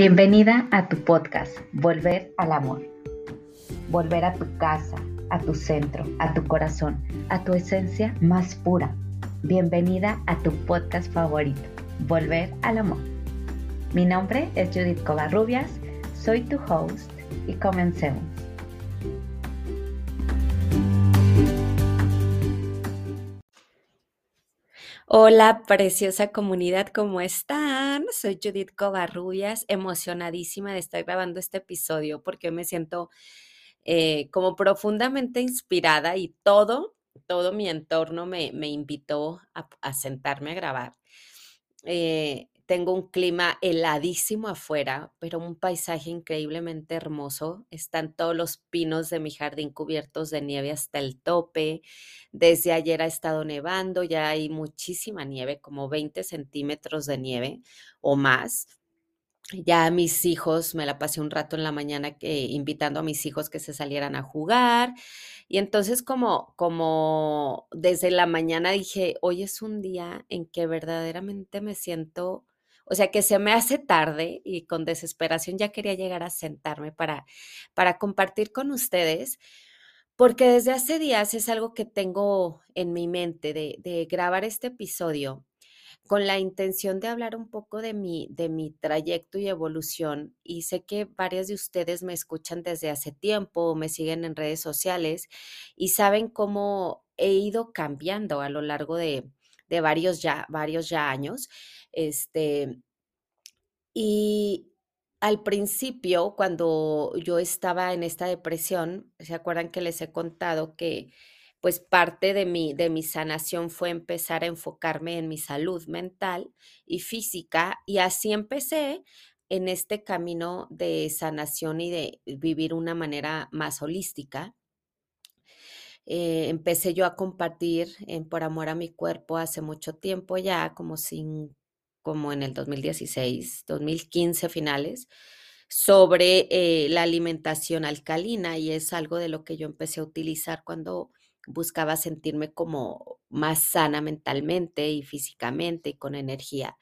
Bienvenida a tu podcast, Volver al Amor. Volver a tu casa, a tu centro, a tu corazón, a tu esencia más pura. Bienvenida a tu podcast favorito, Volver al Amor. Mi nombre es Judith Covarrubias, soy tu host y comencemos. Hola, preciosa comunidad, ¿cómo están? Soy Judith Covarrubias, emocionadísima de estar grabando este episodio porque me siento eh, como profundamente inspirada y todo, todo mi entorno me, invitó a, sentarme a grabar. Eh, tengo un clima heladísimo afuera, pero un paisaje increíblemente hermoso. Están todos los pinos de mi jardín cubiertos de nieve hasta el tope. Desde ayer ha estado nevando, ya hay muchísima nieve, como 20 centímetros de nieve o más. Ya mis hijos, me la pasé un rato en la mañana eh, invitando a mis hijos que se salieran a jugar. Y entonces como, como desde la mañana dije, hoy es un día en que verdaderamente me siento o sea que se me hace tarde y con desesperación ya quería llegar a sentarme para, para compartir con ustedes, porque desde hace días es algo que tengo en mi mente de, grabar este episodio con la intención de hablar un poco de mi, de mi trayecto y evolución. Y sé que varias de ustedes me escuchan desde hace tiempo me siguen en redes sociales y saben cómo he ido cambiando a lo largo de, de varios ya, varios ya años. Este, y al principio, cuando yo estaba en esta depresión, ¿se acuerdan que les he contado que pues parte de mi, de mi sanación fue empezar a enfocarme en mi salud mental y física y así empecé en este camino de sanación y de vivir una manera más holística. Eh, empecé yo a compartir Por Amor a mi Cuerpo hace mucho tiempo ya, como, sin, como en el 2016, 2015 finales, sobre eh, la alimentación alcalina y es algo de lo que yo empecé a utilizar cuando buscaba sentirme como más sana mentalmente y físicamente y con energía.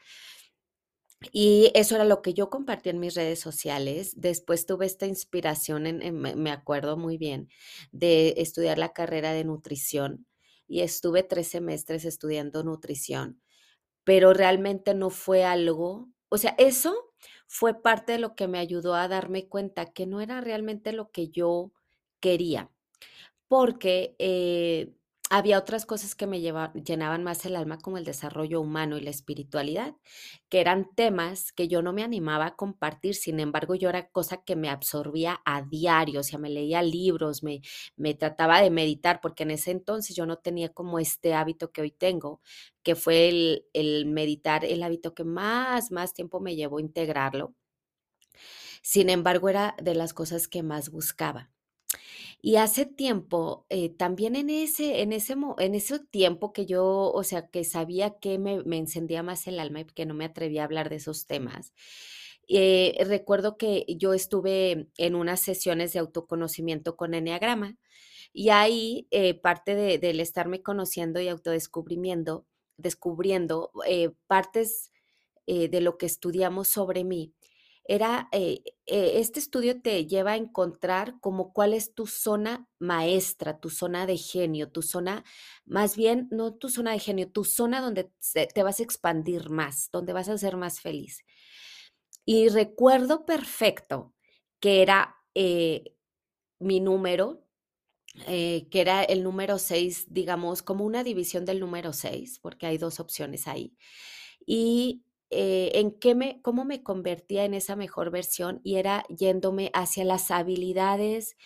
Y eso era lo que yo compartí en mis redes sociales. Después tuve esta inspiración, me acuerdo muy bien, de estudiar la carrera de nutrición y estuve tres semestres estudiando nutrición, pero realmente no fue algo, o sea, eso fue parte de lo que me ayudó a darme cuenta que no era realmente lo que yo quería, porque eh, había otras cosas que me llenaban más el alma, como el desarrollo humano y la espiritualidad, que eran temas que yo no me animaba a compartir, sin embargo, yo era cosa que me absorbía a diario, o sea, me leía libros, me, me trataba de meditar, porque en ese entonces yo no tenía como este hábito que hoy tengo, que fue el, el meditar, el hábito que más, más tiempo me llevó a integrarlo. Sin embargo, era de las cosas que más buscaba. Y hace tiempo, eh, también en ese, en ese, en ese tiempo que yo, o sea, que sabía que me, me encendía más el alma y que no me atrevía a hablar de esos temas, eh, recuerdo que yo estuve en unas sesiones de autoconocimiento con Enneagrama y ahí eh, parte de, del estarme conociendo y autodescubrimiento, descubriendo partes de lo que estudiamos sobre mí, era, eh, eh, este estudio te lleva a encontrar como cuál es tu zona maestra, tu zona de genio, tu zona, más bien, no tu zona de genio, tu zona donde te vas a expandir más, donde vas a ser más feliz. Y recuerdo perfecto que era eh, mi número, que era el número 6, digamos, como una división del número 6, porque hay dos opciones ahí. Y eh, en qué me, cómo me convertía en esa mejor versión y era yéndome hacia las habilidades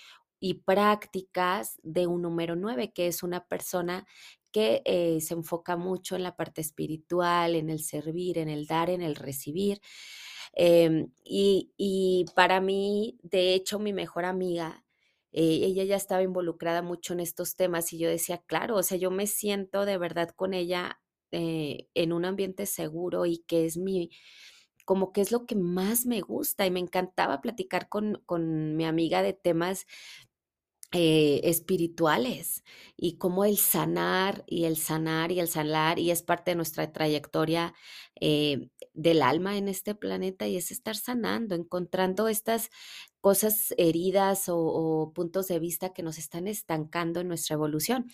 y prácticas de un número 9, que es una persona que eh, se enfoca mucho en la parte espiritual, en el servir, en el dar, en el recibir. Em, y, para mí, de hecho, mi mejor amiga, eh, ella ya estaba involucrada mucho en estos temas y yo decía, claro, o sea, yo me siento de verdad con ella eh, en un ambiente seguro y que es mi, como que es lo que más me gusta y me encantaba platicar con, con mi amiga de temas eh, espirituales y cómo el sanar y el sanar y el sanar y es parte de nuestra trayectoria eh, del alma en este planeta y es estar sanando, encontrando estas cosas heridas o puntos de vista que nos están estancando en nuestra evolución.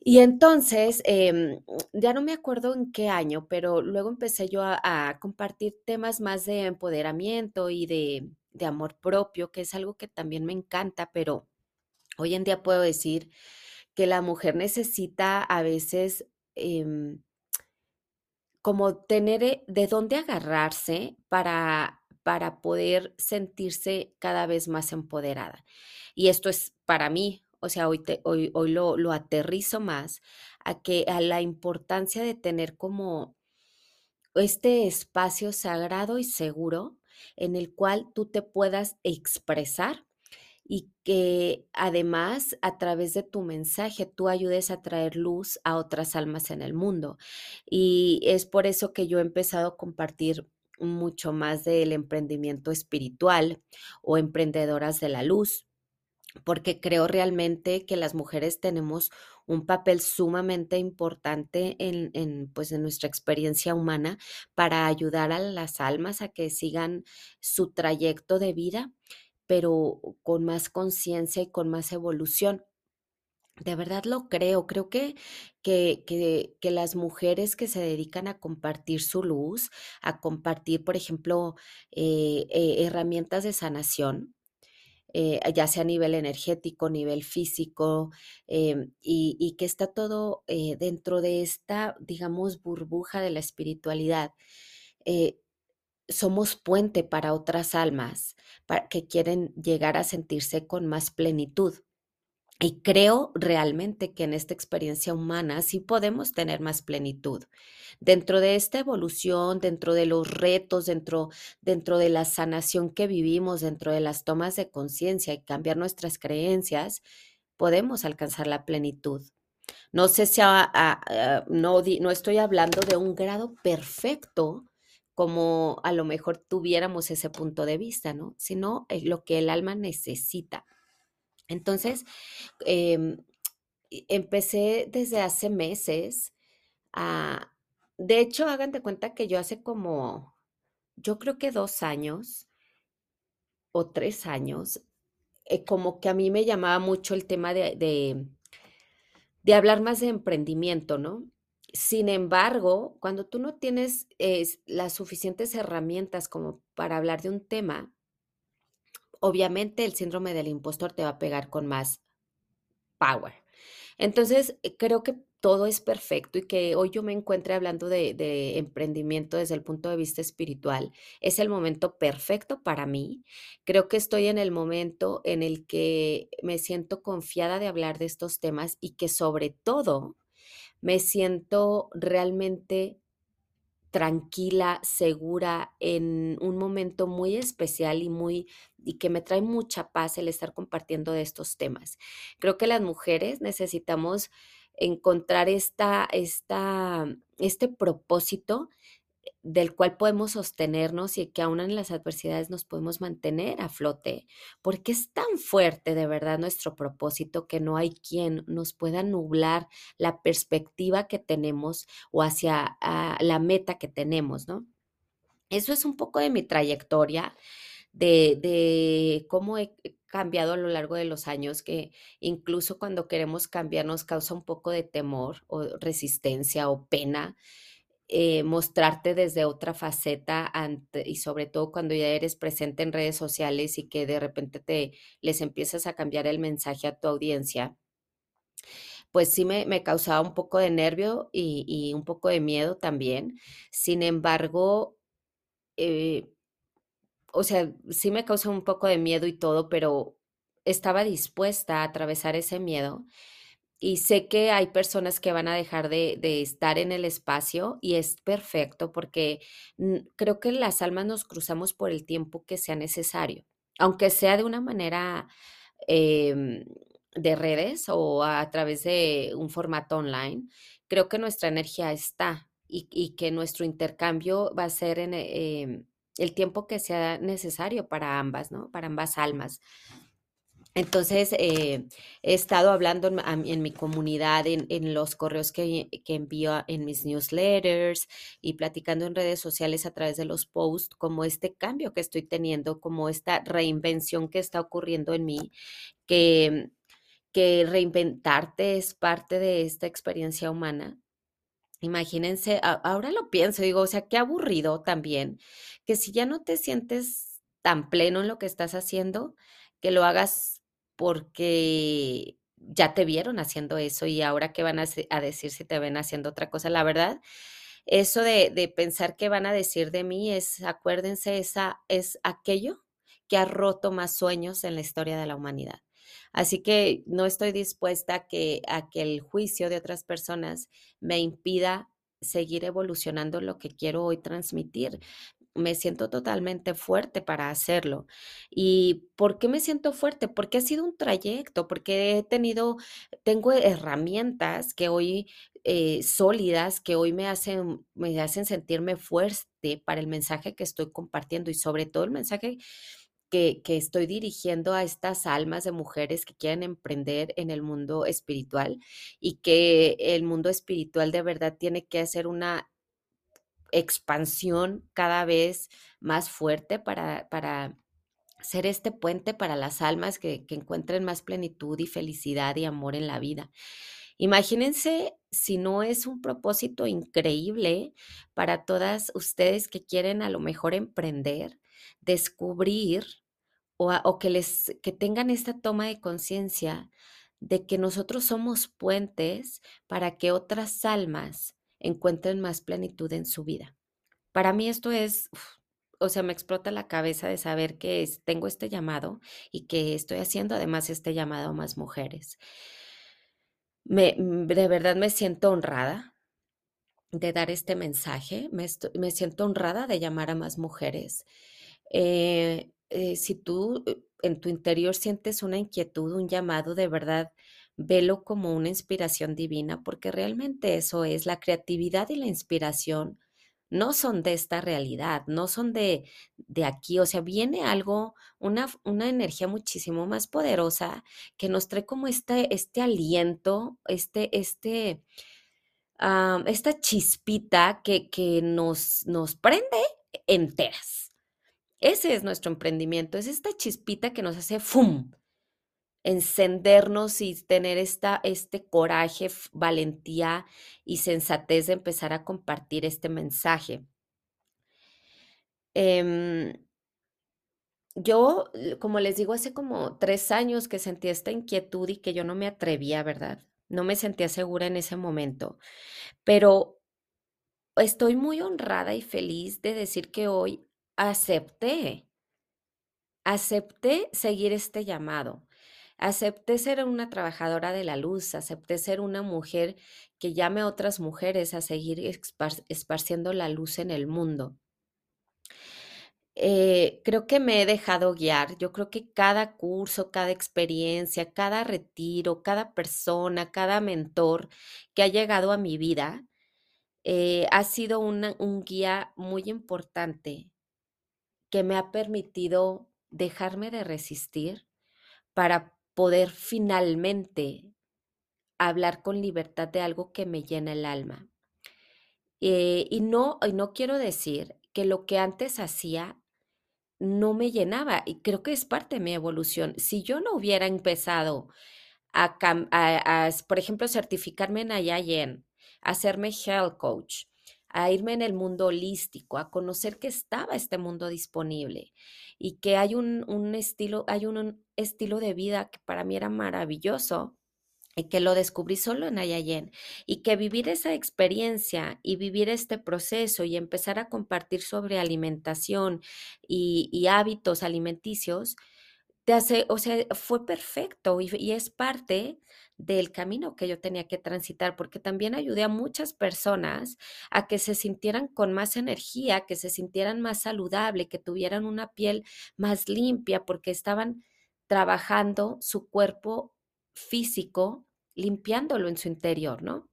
Y entonces, em, ya no me acuerdo en qué año, pero luego empecé yo a, compartir temas más de empoderamiento y de, de amor propio, que es algo que también me encanta, pero Hoy en día puedo decir que la mujer necesita a veces em, como tener eh, de dónde agarrarse para, para poder sentirse cada vez más empoderada. Y esto es para mí, o sea, hoy, te, hoy, hoy lo, lo aterrizo más a que a la importancia de tener como este espacio sagrado y seguro en el cual tú te puedas expresar y que además a través de tu mensaje tú ayudes a traer luz a otras almas en el mundo. Y es por eso que yo he empezado a compartir mucho más del emprendimiento espiritual o emprendedoras de la luz, porque creo realmente que las mujeres tenemos un papel sumamente importante en, en, pues, en nuestra experiencia humana para ayudar a las almas a que sigan su trayecto de vida pero con más conciencia y con más evolución. De verdad lo creo, creo que, que, que, las mujeres que se dedican a compartir su luz, a compartir, por ejemplo, eh, eh, herramientas de sanación, eh, ya sea a nivel energético, nivel físico, em, y, que está todo eh, dentro de esta, digamos, burbuja de la espiritualidad. Eh, somos puente para otras almas que quieren llegar a sentirse con más plenitud. Y creo realmente que en esta experiencia humana sí podemos tener más plenitud. Dentro de esta evolución, dentro de los retos, dentro, dentro de la sanación que vivimos, dentro de las tomas de conciencia y cambiar nuestras creencias, podemos alcanzar la plenitud. No sé si a, no, no estoy hablando de un grado perfecto, como a lo mejor tuviéramos ese punto de vista, ¿no? Sino eh, lo que el alma necesita. Entonces, eh, empecé desde hace meses a, de hecho, hagan de cuenta que yo hace como, yo creo que dos años o tres años, eh, como que a mí me llamaba mucho el tema de, de, hablar más de emprendimiento, ¿no? Sin embargo, cuando tú no tienes es, las suficientes herramientas como para hablar de un tema, obviamente el síndrome del impostor te va a pegar con más power. Entonces, eh, creo que todo es perfecto y que hoy yo me encuentre hablando de, de, emprendimiento desde el punto de vista espiritual es el momento perfecto para mí. Creo que estoy en el momento en el que me siento confiada de hablar de estos temas y que sobre todo me siento realmente tranquila, segura, en un momento muy especial y muy y que me trae mucha paz el estar compartiendo de estos temas. Creo que las mujeres necesitamos encontrar esta, esta, este propósito del cual podemos sostenernos y que aún en las adversidades nos podemos mantener a flote, porque es tan fuerte de verdad nuestro propósito que no hay quien nos pueda nublar la perspectiva que tenemos o hacia uh, la meta que tenemos, ¿no? Eso es un poco de mi trayectoria, de, de cómo he cambiado a lo largo de los años, que incluso cuando queremos cambiar nos causa un poco de temor o resistencia o pena eh, mostrarte desde otra faceta y sobre todo cuando ya eres presente en redes sociales y que de repente te les empiezas a cambiar el mensaje a tu audiencia, pues sí me, me causaba un poco de nervio y, y, un poco de miedo también. Sin embargo, eh, o sea, sí me causa un poco de miedo y todo, pero estaba dispuesta a atravesar ese miedo y sé que hay personas que van a dejar de, estar en el espacio y es perfecto porque creo que las almas nos cruzamos por el tiempo que sea necesario, aunque sea de una manera eh, de redes o a través de un formato online, creo que nuestra energía está y, que nuestro intercambio va a ser en eh, el tiempo que sea necesario para ambas, ¿no? Para ambas almas. entonces, eh, he estado hablando en, mi comunidad, en, en los correos que, que envío en mis newsletters y platicando en redes sociales a través de los posts, como este cambio que estoy teniendo, como esta reinvención que está ocurriendo en mí, que, que reinventarte es parte de esta experiencia humana. Imagínense, ahora lo pienso, digo, o sea, qué aburrido también, que si ya no te sientes tan pleno en lo que estás haciendo, que lo hagas porque ya te vieron haciendo eso y ahora qué van a decir si te ven haciendo otra cosa. La verdad, eso de, de pensar qué van a decir de mí es, acuérdense, esa es aquello que ha roto más sueños en la historia de la humanidad. Así que no estoy dispuesta a que, a que el juicio de otras personas me impida seguir evolucionando lo que quiero hoy transmitir. Me siento totalmente fuerte para hacerlo. ¿Y por qué me siento fuerte? Porque ha sido un trayecto, porque he tenido, tengo herramientas que hoy eh, sólidas, que hoy me hacen, me hacen sentirme fuerte para el mensaje que estoy compartiendo y sobre todo el mensaje que, estoy dirigiendo a estas almas de mujeres que quieren emprender en el mundo espiritual y que el mundo espiritual de verdad tiene que hacer una expansión cada vez más fuerte para, para ser este puente para las almas que encuentren más plenitud y felicidad y amor en la vida. Imagínense si no es un propósito increíble para todas ustedes que quieren a lo mejor emprender, descubrir o, que les que tengan esta toma de conciencia de que nosotros somos puentes para que otras almas encuentren más plenitud en su vida. Para mí esto es, o sea, me explota la cabeza de saber que es- tengo este llamado y que estoy haciendo además este llamado a más mujeres. Me, mm, de verdad me siento honrada de dar este mensaje, me siento honrada de llamar a más mujeres. Eh, eh, si tú eh, en tu interior sientes una inquietud, un llamado, de verdad, velo como una inspiración divina, porque realmente eso es, la creatividad y la inspiración no son de esta realidad, no son de, de aquí, o sea, viene algo, una, una energía muchísimo más poderosa que nos trae como este, este aliento, este, este, ah, esta chispita que, que nos, nos prende enteras. Ese es nuestro emprendimiento, es esta chispita que nos hace ¡fum! encendernos y tener esta, este coraje, valentía y sensatez de empezar a compartir este mensaje. Em, yo, como les digo, hace como tres años que sentí esta inquietud y que yo no me atrevía, ¿verdad? No me sentía segura en ese momento, pero estoy muy honrada y feliz de decir que hoy acepté Acepté seguir este llamado. Acepté ser una trabajadora de la luz, acepté ser una mujer que llame a otras mujeres a seguir esparciendo la luz en el mundo. Eh, creo que me he dejado guiar. Yo creo que cada curso, cada experiencia, cada retiro, cada persona, cada mentor que ha llegado a mi vida eh, ha sido un guía muy importante que me ha permitido dejarme de resistir para poder finalmente hablar con libertad de algo que me llena el alma. Eh, y no, y no quiero decir que lo que antes hacía no me llenaba, y creo que es parte de mi evolución. Si yo no hubiera empezado a, a- por ejemplo, certificarme en IIN, a hacerme health coach, a irme en el mundo holístico, a conocer que estaba este mundo disponible y que hay un, un estilo, hay un, estilo de vida que para mí era maravilloso y que lo descubrí solo en Ayayén y que vivir esa experiencia y vivir este proceso y empezar a compartir sobre alimentación y hábitos alimenticios te hace, o sea, fue perfecto y, y es parte del camino que yo tenía que transitar, porque también ayudé a muchas personas a que se sintieran con más energía, que se sintieran más saludable, que tuvieran una piel más limpia, porque estaban trabajando su cuerpo físico, limpiándolo en su interior, ¿no?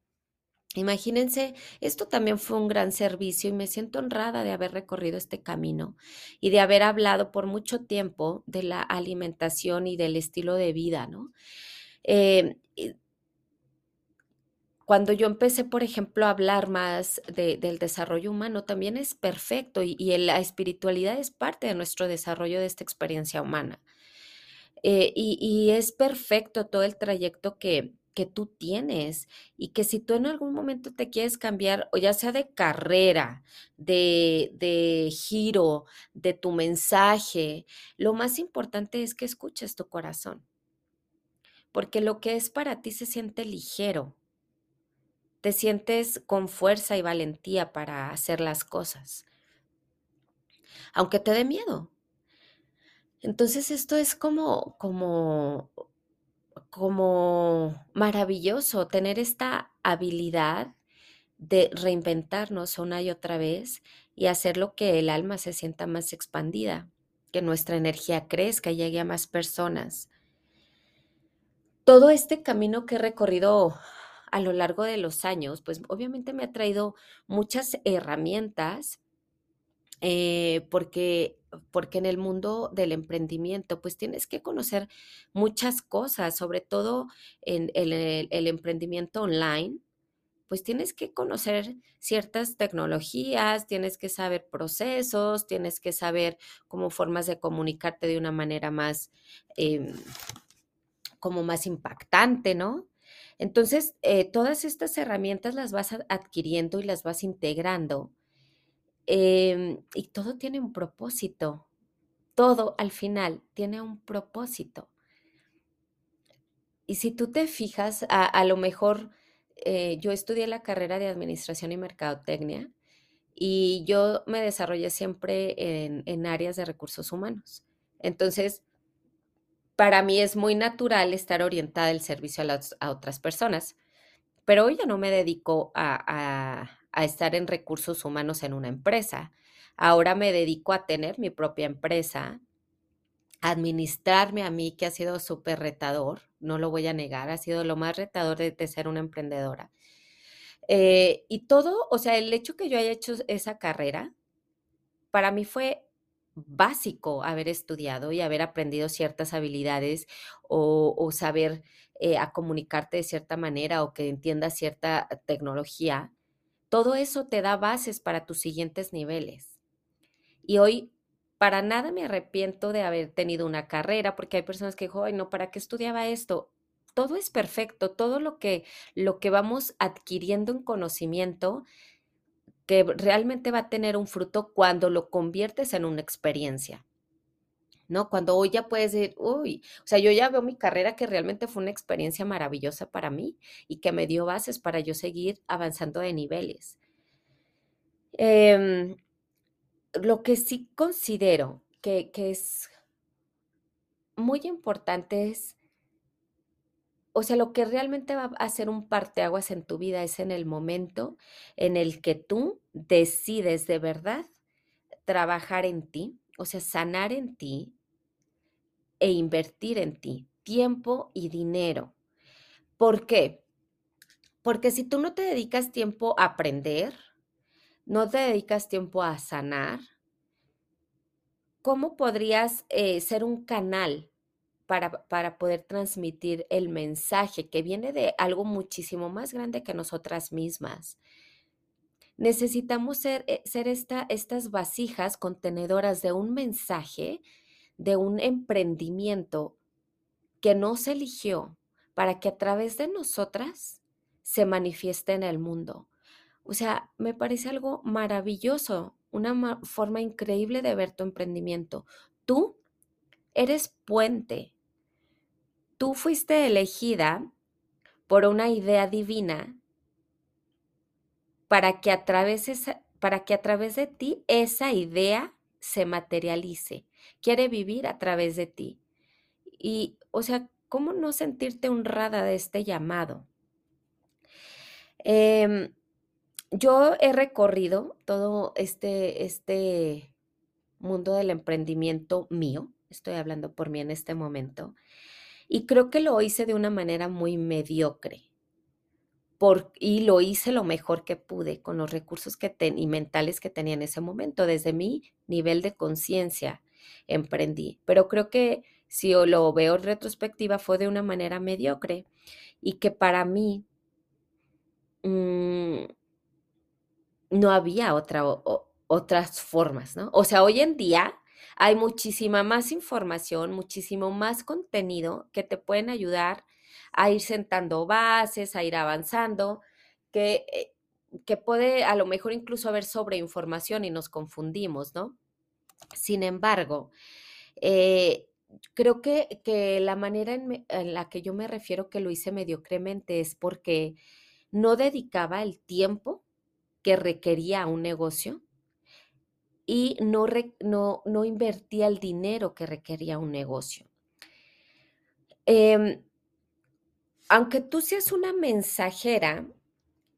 Imagínense, esto también fue un gran servicio y me siento honrada de haber recorrido este camino y de haber hablado por mucho tiempo de la alimentación y del estilo de vida, ¿no? Eh, cuando yo empecé, por ejemplo, a hablar más del desarrollo humano, también es perfecto y, la espiritualidad es parte de nuestro desarrollo de esta experiencia humana. Eh, y, es perfecto todo el trayecto que, que tú tienes y que si tú en algún momento te quieres cambiar, o ya sea de carrera, de, de giro, de tu mensaje, lo más importante es que escuches tu corazón, porque lo que es para ti se siente ligero, te sientes con fuerza y valentía para hacer las cosas, aunque te dé miedo. Entonces esto es como, como como maravilloso tener esta habilidad de reinventarnos una y otra vez y hacer lo que el alma se sienta más expandida, que nuestra energía crezca y llegue a más personas. Todo este camino que he recorrido a lo largo de los años, pues obviamente me ha traído muchas herramientas eh, porque, porque en el mundo del emprendimiento, pues tienes que conocer muchas cosas, sobre todo en el, emprendimiento online, pues tienes que conocer ciertas tecnologías, tienes que saber procesos, tienes que saber cómo formas de comunicarte de una manera más, em, como más impactante, ¿no? Entonces, eh, todas estas herramientas las vas adquiriendo y las vas integrando Em, y todo tiene un propósito. Todo al final tiene un propósito. Y si tú te fijas, a, lo mejor eh, yo estudié la carrera de Administración y Mercadotecnia y yo me desarrollé siempre en, áreas de recursos humanos. Entonces, para mí es muy natural estar orientada al servicio a, otras personas, pero hoy ya no me dedico a, a estar en recursos humanos en una empresa. Ahora me dedico a tener mi propia empresa, a administrarme a mí, que ha sido súper retador, no lo voy a negar, ha sido lo más retador de, ser una emprendedora. Eh, y todo, o sea, el hecho que yo haya hecho esa carrera, para mí fue básico haber estudiado y haber aprendido ciertas habilidades o, saber eh, a comunicarte de cierta manera o que entiendas cierta tecnología todo eso te da bases para tus siguientes niveles. Y hoy para nada me arrepiento de haber tenido una carrera, porque hay personas que dicen, no, ¿para qué estudiaba esto? Todo es perfecto, todo lo que, lo que vamos adquiriendo en conocimiento, que realmente va a tener un fruto cuando lo conviertes en una experiencia. ¿No? Cuando hoy ya puedes decir, uy, o sea, yo ya veo mi carrera que realmente fue una experiencia maravillosa para mí y que me dio bases para yo seguir avanzando de niveles. Em, lo que sí considero que, que es muy importante es, o sea, lo que realmente va a hacer un parteaguas en tu vida es en el momento en el que tú decides de verdad trabajar en ti, o sea, sanar en ti e invertir en ti tiempo y dinero. ¿Por qué? Porque si tú no te dedicas tiempo a aprender, no te dedicas tiempo a sanar, ¿cómo podrías eh, ser un canal para, para, poder transmitir el mensaje que viene de algo muchísimo más grande que nosotras mismas? Necesitamos ser, eh, ser esta, estas vasijas contenedoras de un mensaje, de un emprendimiento que no se eligió para que a través de nosotras se manifieste en el mundo. O sea, me parece algo maravilloso, una forma increíble de ver tu emprendimiento. Tú eres puente. Tú fuiste elegida por una idea divina para que a través, para que a través de ti esa idea se materialice. Quiere vivir a través de ti. Y, o sea, ¿cómo no sentirte honrada de este llamado? Em, yo he recorrido todo este, este mundo del emprendimiento mío, estoy hablando por mí en este momento, y creo que lo hice de una manera muy mediocre por, y lo hice lo mejor que pude con los recursos que y mentales que tenía en ese momento. Desde mi nivel de conciencia emprendí. Pero creo que si lo veo en retrospectiva fue de una manera mediocre y que para mí mm, no había otra, otras formas, ¿no? O sea, hoy en día hay muchísima más información, muchísimo más contenido que te pueden ayudar a ir sentando bases, a ir avanzando, que, eh, que puede a lo mejor incluso haber sobreinformación y nos confundimos, ¿no? Sin embargo, eh, creo que, que, la manera en, la que yo me refiero que lo hice mediocremente es porque no dedicaba el tiempo que requería un negocio y no, no, no invertía el dinero que requería un negocio. Eh, aunque tú seas una mensajera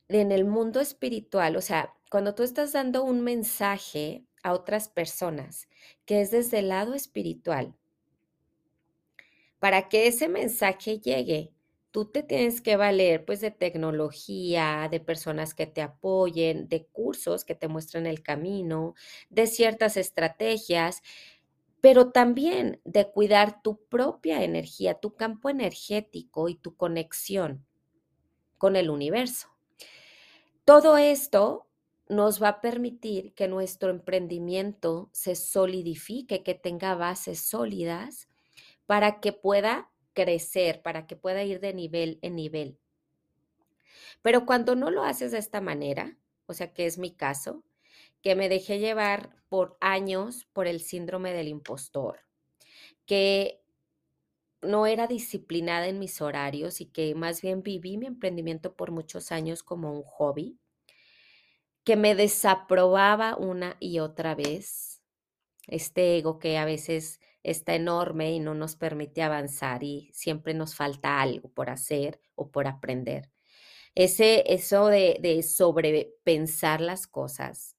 en el mundo espiritual, o sea, cuando tú estás dando un mensaje a otras personas que es desde el lado espiritual, para que ese mensaje llegue, tú te tienes que valer pues de tecnología, de personas que te apoyen, de cursos que te muestren el camino, de ciertas estrategias, pero también de cuidar tu propia energía, tu campo energético y tu conexión con el universo. Todo esto nos va a permitir que nuestro emprendimiento se solidifique, que tenga bases sólidas para que pueda crecer, para que pueda ir de nivel en nivel. Pero cuando no lo haces de esta manera, o sea, que es mi caso, que me dejé llevar por años por el síndrome del impostor, que no era disciplinada en mis horarios y que más bien viví mi emprendimiento por muchos años como un hobby, que me desaprobaba una y otra vez, este ego que a veces está enorme y no nos permite avanzar y siempre nos falta algo por hacer o por aprender. Ese, eso de, de sobrepensar las cosas,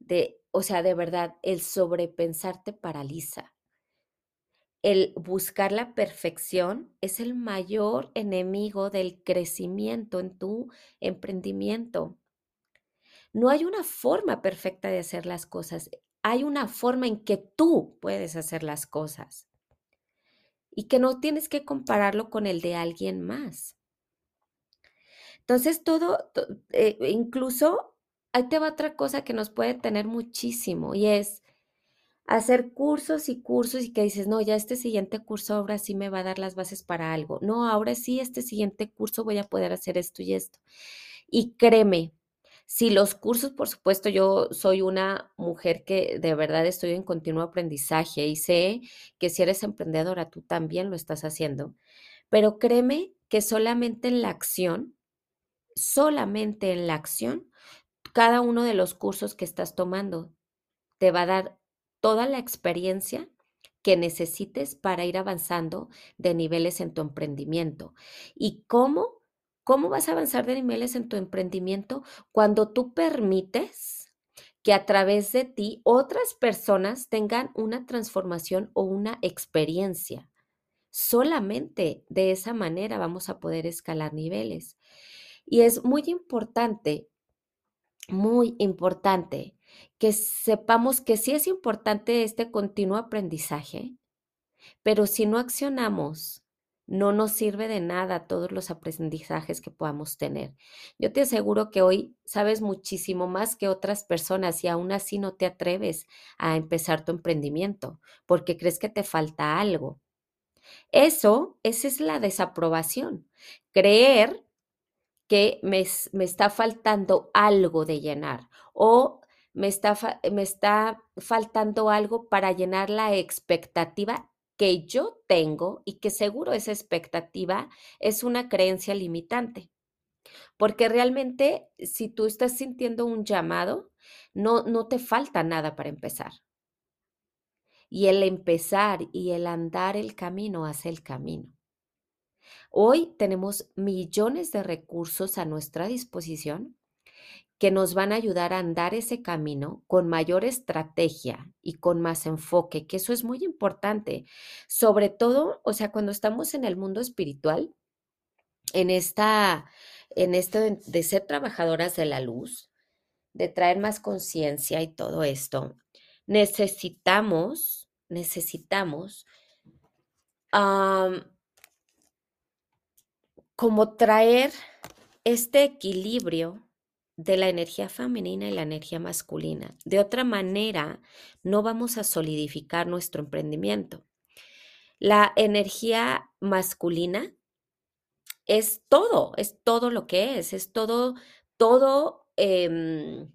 de, o sea, de verdad, el sobrepensar te paraliza. El buscar la perfección es el mayor enemigo del crecimiento en tu emprendimiento. No hay una forma perfecta de hacer las cosas hay una forma en que tú puedes hacer las cosas y que no tienes que compararlo con el de alguien más. Entonces, todo, eh, incluso, ahí te va otra cosa que nos puede tener muchísimo y es hacer cursos y cursos y que dices, no, ya este siguiente curso ahora sí me va a dar las bases para algo. No, ahora sí, este siguiente curso voy a poder hacer esto y esto. Y créeme, si los cursos, por supuesto, yo soy una mujer que de verdad estoy en continuo aprendizaje y sé que si eres emprendedora, tú también lo estás haciendo. Pero créeme que solamente en la acción, solamente en la acción, cada uno de los cursos que estás tomando te va a dar toda la experiencia que necesites para ir avanzando de niveles en tu emprendimiento. ¿Y cómo? ¿Cómo vas a avanzar de niveles en tu emprendimiento cuando tú permites que a través de ti otras personas tengan una transformación o una experiencia? Solamente de esa manera vamos a poder escalar niveles. Y es muy importante, muy importante que sepamos que sí es importante este continuo aprendizaje, pero si no accionamos no nos sirve de nada todos los aprendizajes que podamos tener. Yo te aseguro que hoy sabes muchísimo más que otras personas y aún así no te atreves a empezar tu emprendimiento porque crees que te falta algo. Eso, esa es la desaprobación. Creer que me, me está faltando algo de llenar o me está, me está faltando algo para llenar la expectativa que yo tengo y que seguro esa expectativa es una creencia limitante. Porque realmente si tú estás sintiendo un llamado, no, no te falta nada para empezar. Y el empezar y el andar el camino hace el camino. Hoy tenemos millones de recursos a nuestra disposición que nos van a ayudar a andar ese camino con mayor estrategia y con más enfoque, que eso es muy importante. Sobre todo, o sea, cuando estamos en el mundo espiritual, en esta en esto de, ser trabajadoras de la luz, de traer más conciencia y todo esto, necesitamos, necesitamos como traer este equilibrio de la energía femenina y la energía masculina. De otra manera, no vamos a solidificar nuestro emprendimiento. La energía masculina es todo, es todo lo que es, es todo, todo, em,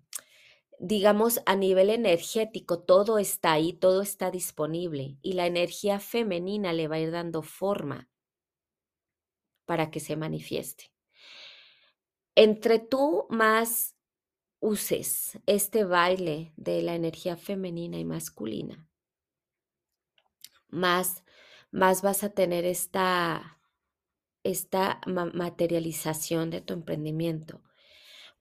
digamos, a nivel energético, todo está ahí, todo está disponible y la energía femenina le va a ir dando forma para que se manifieste. Entre tú más uses este baile de la energía femenina y masculina, más, más vas a tener esta, esta materialización de tu emprendimiento.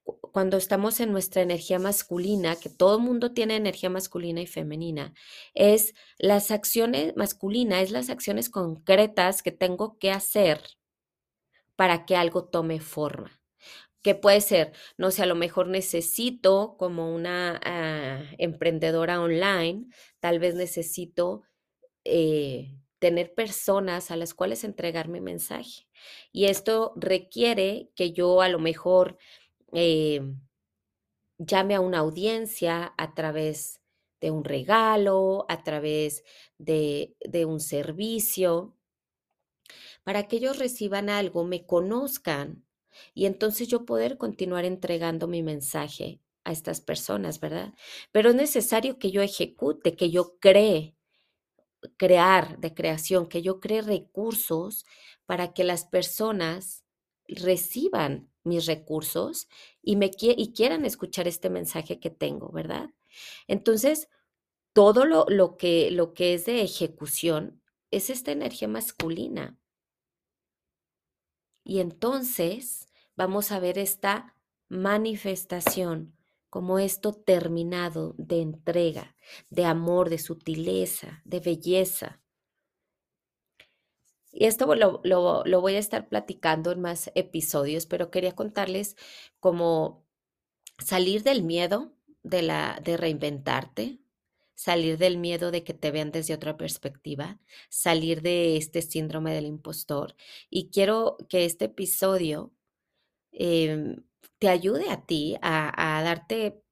Cuando estamos en nuestra energía masculina, que todo el mundo tiene energía masculina y femenina, es las acciones masculinas, es las acciones concretas que tengo que hacer para que algo tome forma que puede ser, no sé, a lo mejor necesito como una ah, emprendedora online, tal vez necesito eh, tener personas a las cuales entregar mi mensaje. Y esto requiere que yo a lo mejor eh, llame a una audiencia a través de un regalo, a través de un servicio, para que ellos reciban algo, me conozcan y entonces yo poder continuar entregando mi mensaje a estas personas, ¿verdad? Pero es necesario que yo ejecute, que yo cree, crear de creación, que yo cree recursos para que las personas reciban mis recursos y, me, quieran escuchar este mensaje que tengo, ¿verdad? Entonces, todo lo, lo, que, lo que es de ejecución es esta energía masculina. Y entonces vamos a ver esta manifestación como esto terminado de entrega, de amor, de sutileza, de belleza. Y esto lo, voy a estar platicando en más episodios, pero quería contarles cómo salir del miedo de, la, de reinventarte, salir del miedo de que te vean desde otra perspectiva, salir de este síndrome del impostor. Y quiero que este episodio em, te ayude a ti a, darte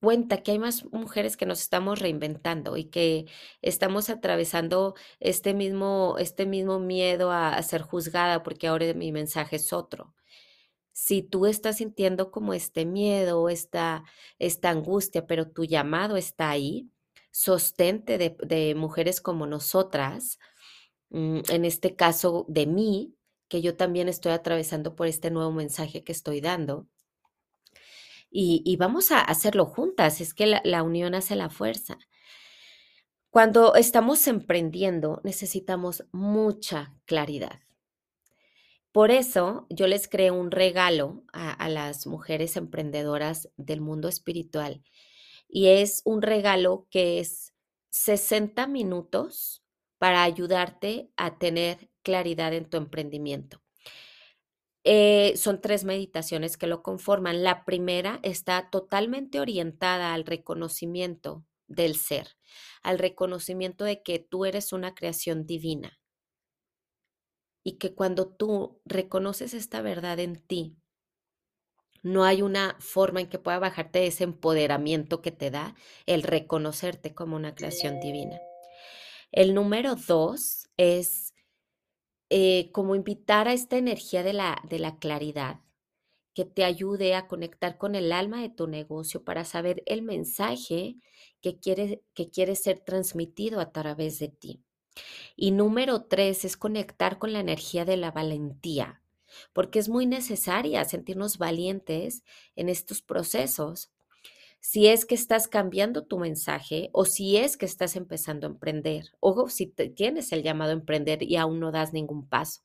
cuenta que hay más mujeres que nos estamos reinventando y que estamos atravesando este mismo, este mismo miedo a, ser juzgada porque ahora mi mensaje es otro si tú estás sintiendo como este miedo, esta, esta angustia, pero tu llamado está ahí, sostente de, mujeres como nosotras, mm, en este caso de mí, que yo también estoy atravesando por este nuevo mensaje que estoy dando. Y, vamos a hacerlo juntas, es que la, la unión hace la fuerza. Cuando estamos emprendiendo, necesitamos mucha claridad. Por eso yo les creé un regalo a, las mujeres emprendedoras del mundo espiritual y es un regalo que es 60 minutos para ayudarte a tener claridad en tu emprendimiento. Eh, son tres meditaciones que lo conforman. La primera está totalmente orientada al reconocimiento del ser, al reconocimiento de que tú eres una creación divina, y que cuando tú reconoces esta verdad en ti, no hay una forma en que pueda bajarte ese empoderamiento que te da el reconocerte como una creación divina. El número dos es eh, como invitar a esta energía de la, de la claridad que te ayude a conectar con el alma de tu negocio para saber el mensaje que quiere, que quiere ser transmitido a través de ti. Y número tres es conectar con la energía de la valentía, porque es muy necesaria sentirnos valientes en estos procesos. Si es que estás cambiando tu mensaje o si es que estás empezando a emprender o si tienes el llamado a emprender y aún no das ningún paso.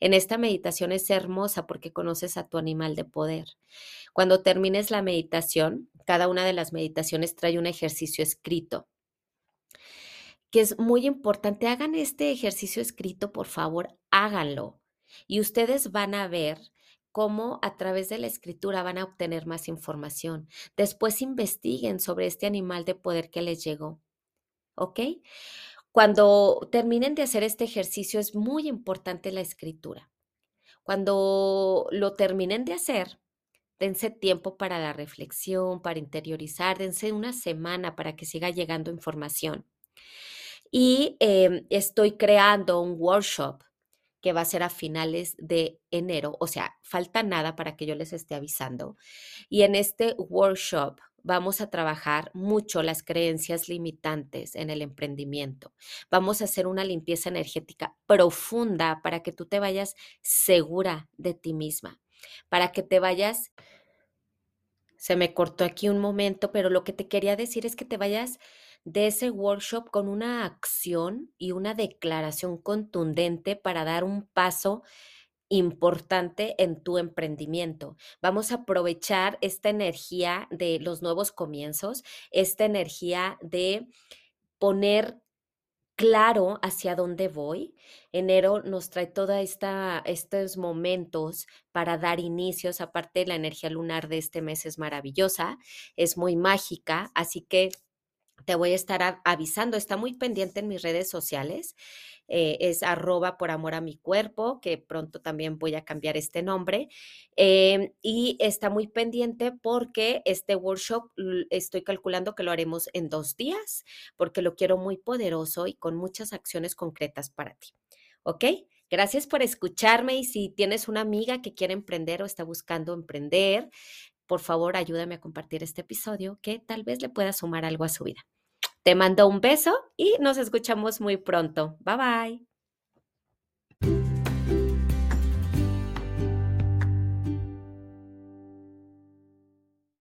En esta meditación es hermosa porque conoces a tu animal de poder. Cuando termines la meditación, cada una de las meditaciones trae un ejercicio escrito que es muy importante. Hagan este ejercicio escrito, por favor, háganlo. y ustedes van a ver cómo a través de la escritura van a obtener más información. Después investiguen sobre este animal de poder que les llegó. ¿Ok? Cuando terminen de hacer este ejercicio es muy importante la escritura. Cuando lo terminen de hacer, dense tiempo para la reflexión, para interiorizar, dense una semana para que siga llegando información. Y em, estoy creando un workshop que va a ser a finales de enero, o sea, falta nada para que yo les esté avisando. Y en este workshop vamos a trabajar mucho las creencias limitantes en el emprendimiento. Vamos a hacer una limpieza energética profunda para que tú te vayas segura de ti misma, para que te vayas... Se me cortó aquí un momento, pero lo que te quería decir es que te vayas de ese workshop con una acción y una declaración contundente para dar un paso importante en tu emprendimiento. Vamos a aprovechar esta energía de los nuevos comienzos, esta energía de poner claro hacia dónde voy. Enero nos trae todos estos momentos para dar inicios. Aparte, la energía lunar de este mes es maravillosa, es muy mágica, así que te voy a estar avisando. Está muy pendiente en mis redes sociales. Eh, es arroba por amor a mi cuerpo, que pronto también voy a cambiar este nombre. Em, y está muy pendiente porque este workshop estoy calculando que lo haremos en dos días, porque lo quiero muy poderoso y con muchas acciones concretas para ti. ¿Ok? Gracias por escucharme y si tienes una amiga que quiere emprender o está buscando emprender, por favor ayúdame a compartir este episodio que tal vez le pueda sumar algo a su vida. Te mando un beso y nos escuchamos muy pronto. Bye bye.